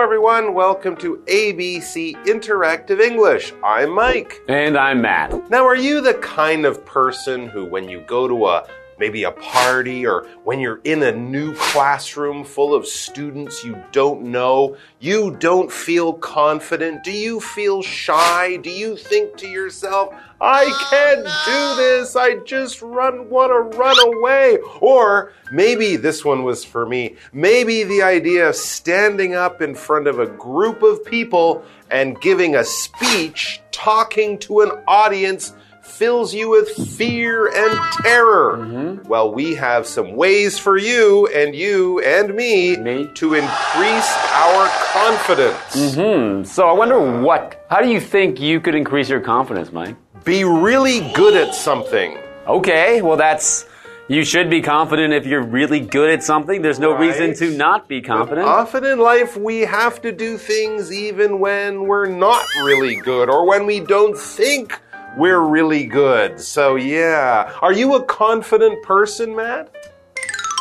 everyone. Welcome to ABC Interactive English. I'm Mike. And I'm Matt. Now, are you the kind of person who, when you go to a maybe a party or when you're in a new classroom full of students you don't know, you don't feel confident? Do you feel shy? Do you think to yourself, I can't do this. I just run want to run away. Or maybe this one was for me. Maybe the idea of standing up in front of a group of people and giving a speech, talking to an audience fills you with fear and terror. Mm -hmm. Well, we have some ways for you and you and me, me? to increase our confidence. Mm -hmm. So I wonder what, how do you think you could increase your confidence, Mike? Be really good at something. Okay, well, that's. You should be confident if you're really good at something. There's no right. reason to not be confident. But often in life, we have to do things even when we're not really good or when we don't think we're really good. So, yeah. Are you a confident person, Matt?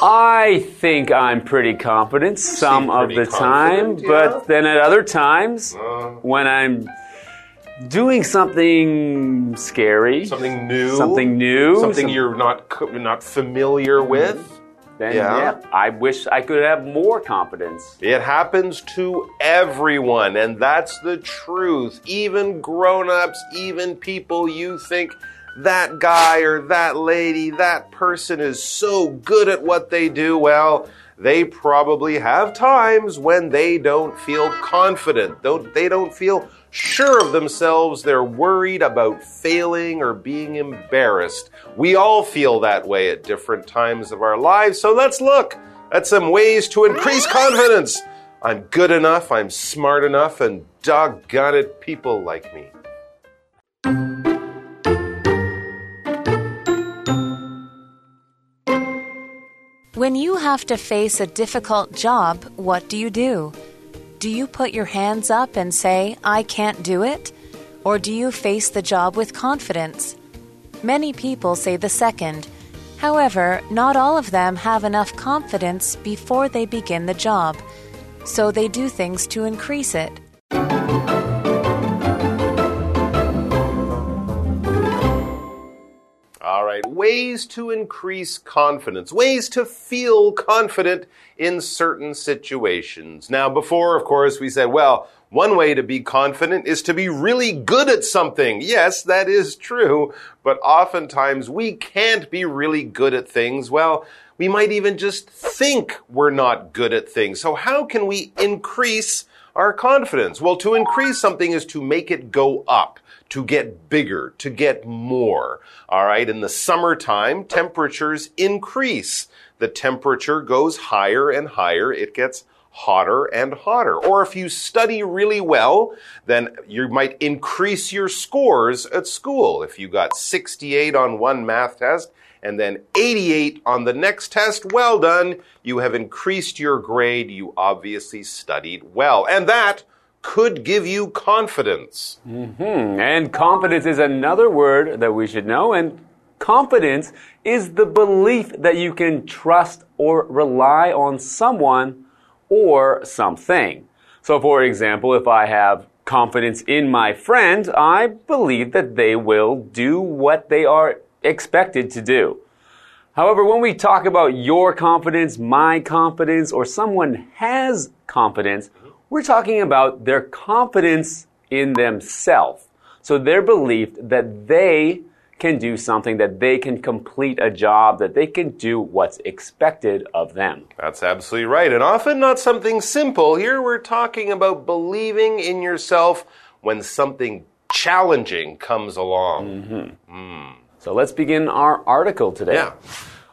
I think I'm pretty confident some of the time, yeah. but then at other times, uh, when I'm doing something scary, something new, something new, something some, you're not not familiar with, then yeah. yeah. I wish I could have more confidence. It happens to everyone, and that's the truth. Even grown ups, even people you think that guy or that lady, that person is so good at what they do. Well, they probably have times when they don't feel confident. Don't, they don't feel sure of themselves, they're worried about failing or being embarrassed. We all feel that way at different times of our lives, so let's look at some ways to increase confidence. I'm good enough, I'm smart enough, and doggone it, people like me. When you have to face a difficult job, what do you do? Do you put your hands up and say, I can't do it? Or do you face the job with confidence? Many people say the second. However, not all of them have enough confidence before they begin the job, so they do things to increase it. Ways to increase confidence, ways to feel confident in certain situations. Now, before, of course, we said, well, one way to be confident is to be really good at something. Yes, that is true, but oftentimes we can't be really good at things. Well, we might even just think we're not good at things. So how can we increase our confidence? Well, to increase something is to make it go up to get bigger, to get more. All right. In the summertime, temperatures increase. The temperature goes higher and higher. It gets hotter and hotter. Or if you study really well, then you might increase your scores at school. If you got 68 on one math test and then 88 on the next test, well done. You have increased your grade. You obviously studied well. And that could give you confidence. Mm -hmm. And confidence is another word that we should know. And confidence is the belief that you can trust or rely on someone or something. So, for example, if I have confidence in my friend, I believe that they will do what they are expected to do. However, when we talk about your confidence, my confidence, or someone has confidence, we're talking about their confidence in themselves. So their belief that they can do something, that they can complete a job, that they can do what's expected of them. That's absolutely right. And often not something simple. Here we're talking about believing in yourself when something challenging comes along. Mm -hmm. mm. So let's begin our article today. Yeah.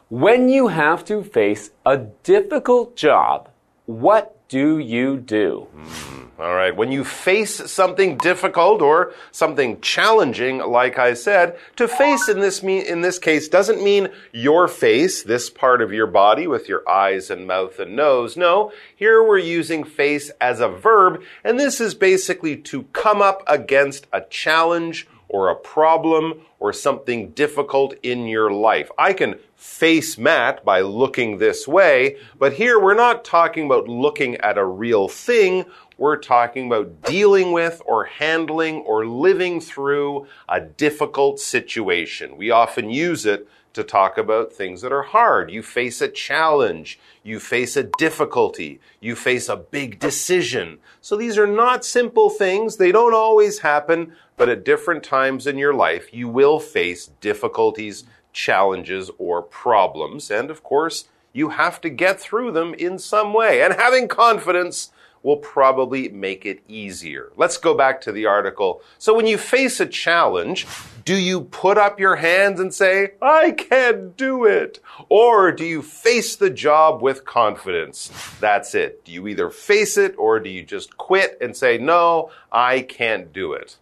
When you have to face a difficult job, what do you do? Mm, all right. When you face something difficult or something challenging, like I said, to face in this mean, in this case doesn't mean your face, this part of your body with your eyes and mouth and nose. No, here we're using face as a verb, and this is basically to come up against a challenge or a problem or something difficult in your life. I can face Matt by looking this way, but here we're not talking about looking at a real thing. We're talking about dealing with or handling or living through a difficult situation. We often use it to talk about things that are hard. You face a challenge. You face a difficulty. You face a big decision. So these are not simple things. They don't always happen, but at different times in your life, you will face difficulties, challenges, or problems. And of course, you have to get through them in some way. And having confidence will probably make it easier. Let's go back to the article. So when you face a challenge, do you put up your hands and say, I can't do it? Or do you face the job with confidence? That's it. Do you either face it or do you just quit and say, no, I can't do it?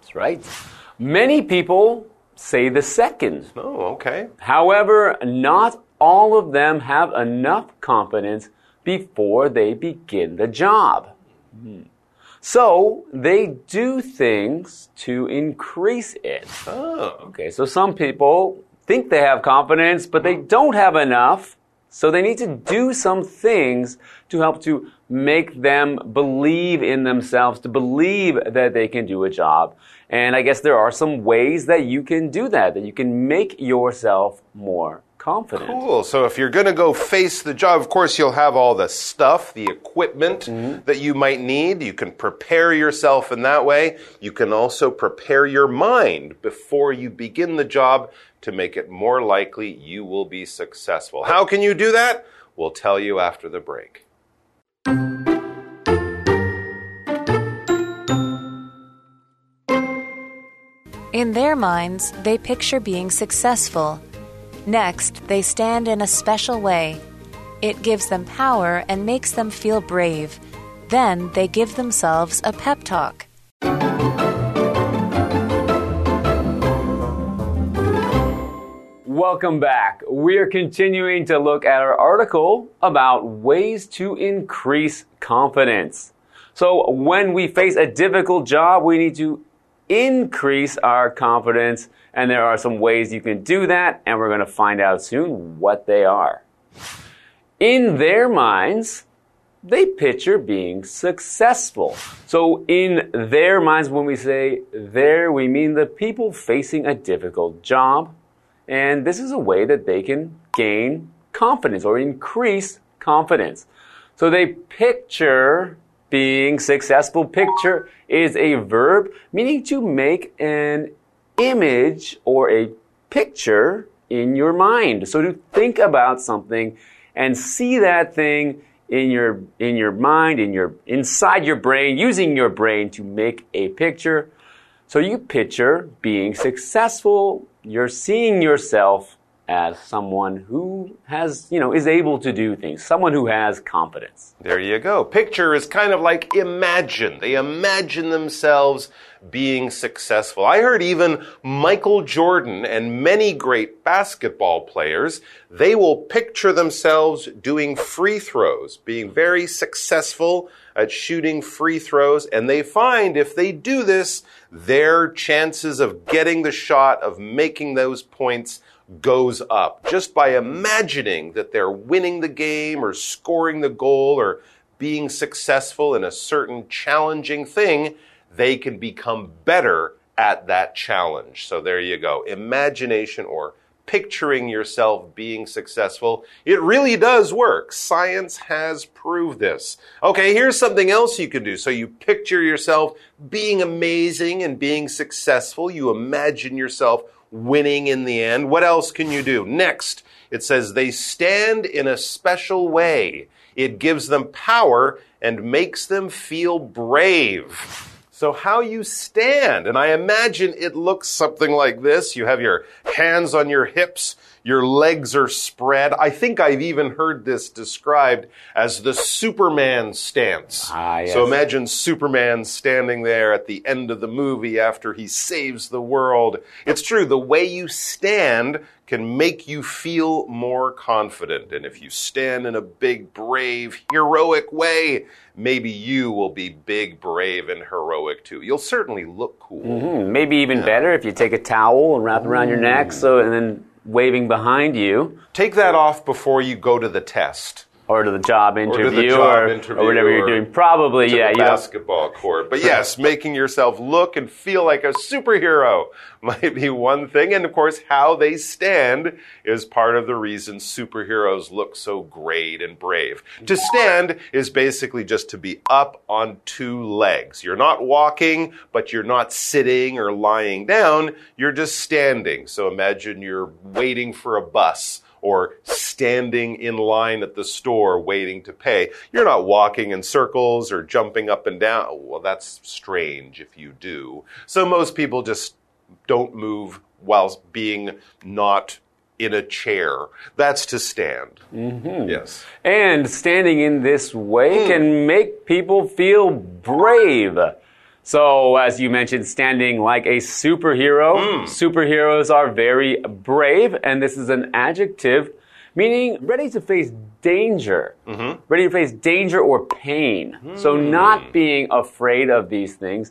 That's right. Many people say the second. Oh, okay. However, not all of them have enough confidence before they begin the job. So they do things to increase it. Oh. Okay, so some people think they have confidence, but they don't have enough. So they need to do some things to help to make them believe in themselves, to believe that they can do a job. And I guess there are some ways that you can do that, that you can make yourself more confident. Cool. So if you're going to go face the job, of course, you'll have all the stuff, the equipment mm-hmm. that you might need. You can prepare yourself in that way. You can also prepare your mind before you begin the job to make it more likely you will be successful. How can you do that? We'll tell you after the break. In their minds, they picture being successful. Next, they stand in a special way. It gives them power and makes them feel brave. Then they give themselves a pep talk. Welcome back. We're continuing to look at our article about ways to increase confidence. So, when we face a difficult job, we need to increase our confidence, and there are some ways you can do that, and we're going to find out soon what they are. In their minds, they picture being successful. So, in their minds, when we say there, we mean the people facing a difficult job. And this is a way that they can gain confidence or increase confidence. So, they picture being successful. Picture is a verb meaning to make an image or a picture in your mind. So, to think about something and see that thing in your in your mind in your inside your brain using your brain to make a picture so you picture being successful you're seeing yourself as someone who has you know is able to do things someone who has confidence There you go. Picture is kind of like imagine. They imagine themselves being successful. I heard even Michael Jordan and many great basketball players, they will picture themselves doing free throws, being very successful at shooting free throws, and they find if they do this, their chances of getting the shot, of making those points, goes up just by imagining that they're winning the game or scoring the goal or being successful in a certain challenging thing, they can become better at that challenge. So there you go. Imagination or picturing yourself being successful. It really does work. Science has proved this. Okay, here's something else you can do. So you picture yourself being amazing and being successful. You imagine yourself winning in the end. What else can you do? Next, it says they stand in a special way. It gives them power and makes them feel brave. So, how you stand, and I imagine it looks something like this. You have your hands on your hips, Your legs are spread. I think I've even heard this described as the Superman stance. Ah, yes. So imagine Superman standing there at the end of the movie after he saves the world. It's true, the way you stand can make you feel more confident. And if you stand in a big, brave, heroic way, maybe you will be big, brave, and heroic too. You'll certainly look cool. Hmm, maybe even better if you take a towel and wrap it around your neck, so and then waving behind you, Take that off before you go to the test. Or to the job to the interview, job or, interview, or whatever you're doing. Probably, yeah. the You basketball court. But yes, making yourself look and feel like a superhero might be one thing. And of course, how they stand is part of the reason superheroes look so great and brave. To stand is basically just to be up on two legs. You're not walking, but you're not sitting or lying down. You're just standing. So imagine you're waiting for a bus or standing in line at the store waiting to pay. You're not walking in circles or jumping up and down. Well, that's strange if you do. So most people just don't move whilst being not in a chair. That's to stand. Mm-hmm. Yes. and standing in this way Hmm. can make people feel brave. So, as you mentioned, standing like a superhero. Hmm. Superheroes are very brave, and this is an adjective meaning ready to face danger. Mm-hmm. Ready to face danger or pain. So, Hmm. not being afraid of these things,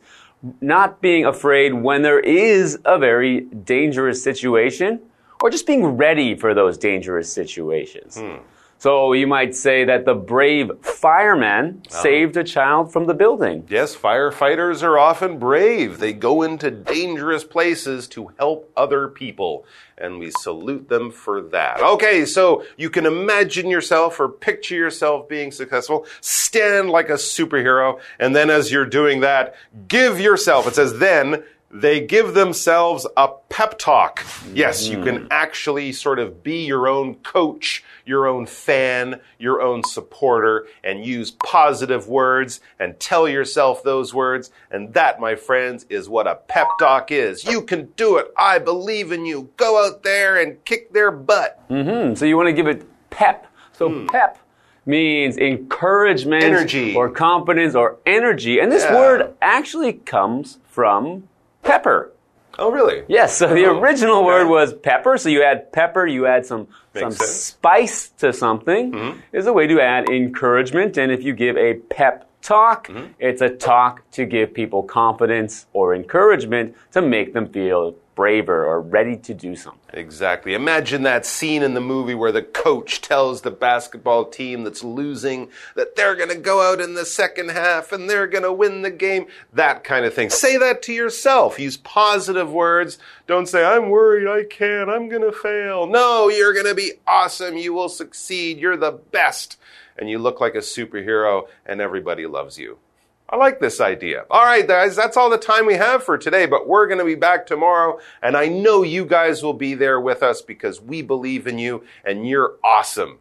not being afraid when there is a very dangerous situation, or just being ready for those dangerous situations. Hmm. So you might say that the brave fireman Uh-huh. saved a child from the building. Yes, firefighters are often brave. They go into dangerous places to help other people, and we salute them for that. Okay, so you can imagine yourself or picture yourself being successful. Stand like a superhero, and then as you're doing that, give yourself, it says then, they give themselves a pep talk. Yes, you can actually sort of be your own coach, your own fan, your own supporter, and use positive words and tell yourself those words. And that, my friends, is what a pep talk is. You can do it. I believe in you. Go out there and kick their butt. Hmm, so you want to give it pep. So pep means encouragement Energy. or confidence or energy. And this Yeah. word actually comes from pepper. Oh, really? Yes, so the Oh, original okay. word was pepper. So you add pepper, you add some some sense. spice to something. Mm-hmm. Is a way to add encouragement. And if you give a pep talk, mm-hmm. it's a talk to give people confidence or encouragement to make them feel braver or ready to do something. Exactly. Imagine that scene in the movie where the coach tells the basketball team that's losing that they're going to go out in the second half and they're going to win the game. That kind of thing. Say that to yourself. Use positive words. Don't say, I'm worried, I can't, I'm going to fail. No, you're going to be awesome. You will succeed. You're the best. And you look like a superhero and everybody loves you. I like this idea. All right, guys, that's all the time we have for today, but we're going to be back tomorrow, and I know you guys will be there with us because we believe in you and you're awesome.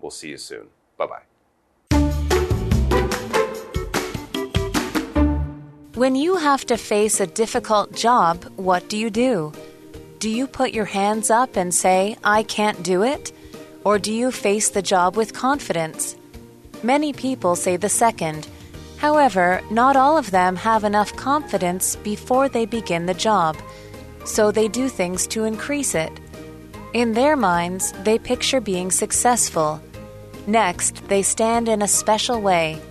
We'll see you soon. Bye bye. When you have to face a difficult job, what do you do? Do you put your hands up and say, I can't do it? Or do you face the job with confidence? Many people say the second. However, not all of them have enough confidence before they begin the job, so they do things to increase it. In their minds, they picture being successful. Next, they stand in a special way.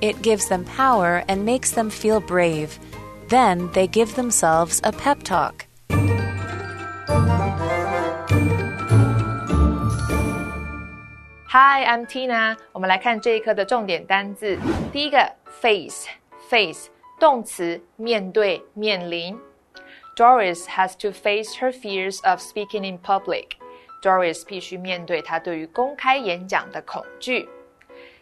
It gives them power and makes them feel brave. Then they give themselves a pep talk. Hi, I'm Tina。我们来看这一课的重点单字。第一个 ，face，face，动词，面对、面临。Doris has to face her fears of speaking in public. Doris 必须面对她对于公开演讲的恐惧。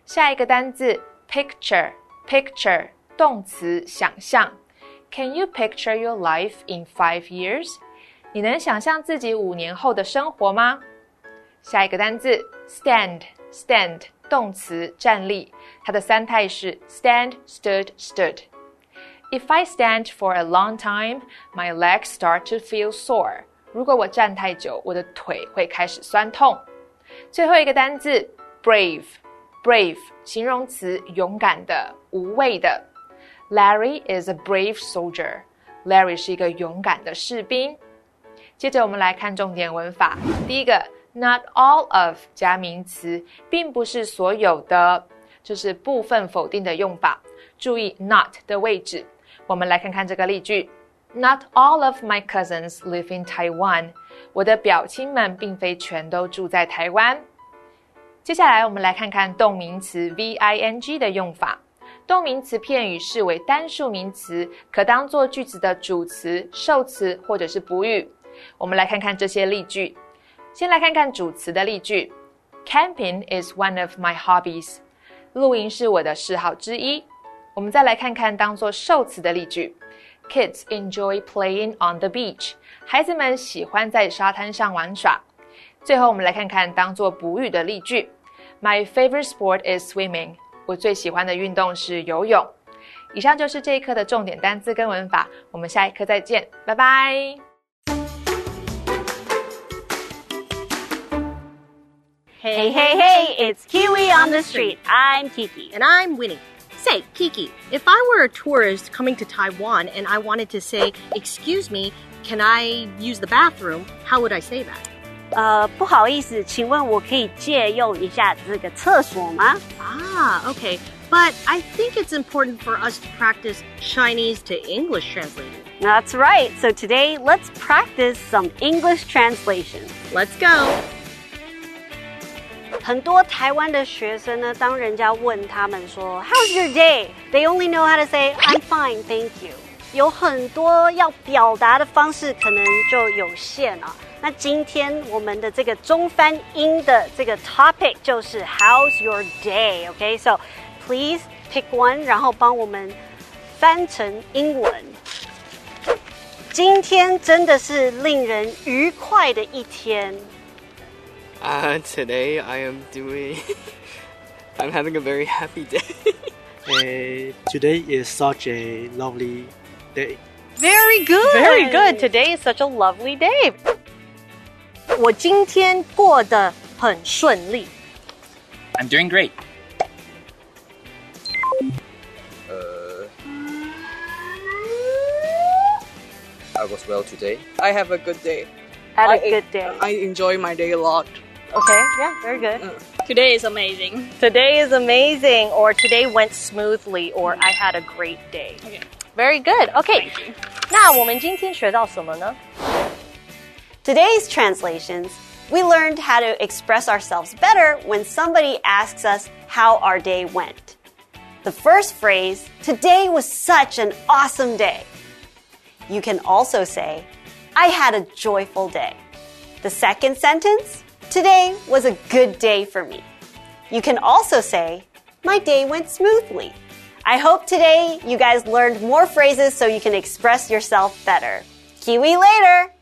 下一个单字，picture，picture，动词，想象。Can you picture your life in five years？你能想象自己五年后的生活吗？下一个单字 stand stand 动词站立， 它的三态是 stand stood stood。If I stand for a long time, my legs start to feel sore。 如果我站太久，我的腿会开始酸痛。最后一个单字 brave，brave 形容词，勇敢的、无畏的。Larry is a brave soldier. Larry 是一个勇敢的士兵。接着我们来看重点文法。第一个，not all of 加名词，并不是所有的， 就是部分否定的用法。注意 not 的位置。我们来看看这个例句：Not all of my cousins live in Taiwan. 我的表亲们并非全都住在台湾。接下来我们来看看动名词 v-i-n-g 的用法。动名词片语视为单数名词，可当做句子的主词、受词或者是补语。我们来看看这些例句。先来看看主词的例句：Camping is one of my hobbies。露营是我的嗜好之一。我们再来看看当做受词的例句：Kids enjoy playing on the beach。孩子们喜欢在沙滩上玩耍。最后，我们来看看当做补语的例句：My favorite sport is swimming。我最喜欢的运动是游泳。以上就是这一课的重点单词跟文法，我们下一课再见，拜拜。Hey, hey, hey, it's Kiwi on the street. I'm Kiki. And I'm Winnie. Say, Kiki, if I were a tourist coming to Taiwan and I wanted to say, Excuse me, can I use the bathroom? How would I say that? 呃，不好意思，请问我可以借用一下这个厕所吗？ Ah, okay. But I think it's important for us to practice Chinese to English translating. That's right. So today, let's practice some English translation. Let's go. 很多台湾的学生呢，当人家问他们说 How's your day? They only know how to say I'm fine, thank you. 有很多要表达的方式，可能就有限啊。那今天我们的这个中翻英的这个 topic 就是 How's your day?"，OK？So please pick one，然后帮我们翻成英文。今天真的是令人愉快的一天。Uh, today I am doing. I'm having a very happy day. Uh, today is such a lovely day. Very good. Very good. Today is such a lovely day. 我今天过得很顺利。 I'm doing great. I was well today. I have a good day. Had a I- good day. I enjoy my day a lot. Okay, yeah, very good. Today is amazing. Today is amazing, or today went smoothly, or I had a great day. Okay. Very good. Okay. Today's translations, we learned how to express ourselves better when somebody asks us how our day went. The first phrase, today was such an awesome day. You can also say, I had a joyful day. The second sentence, today was a good day for me. You can also say, my day went smoothly. I hope today you guys learned more phrases so you can express yourself better. Kiwi later!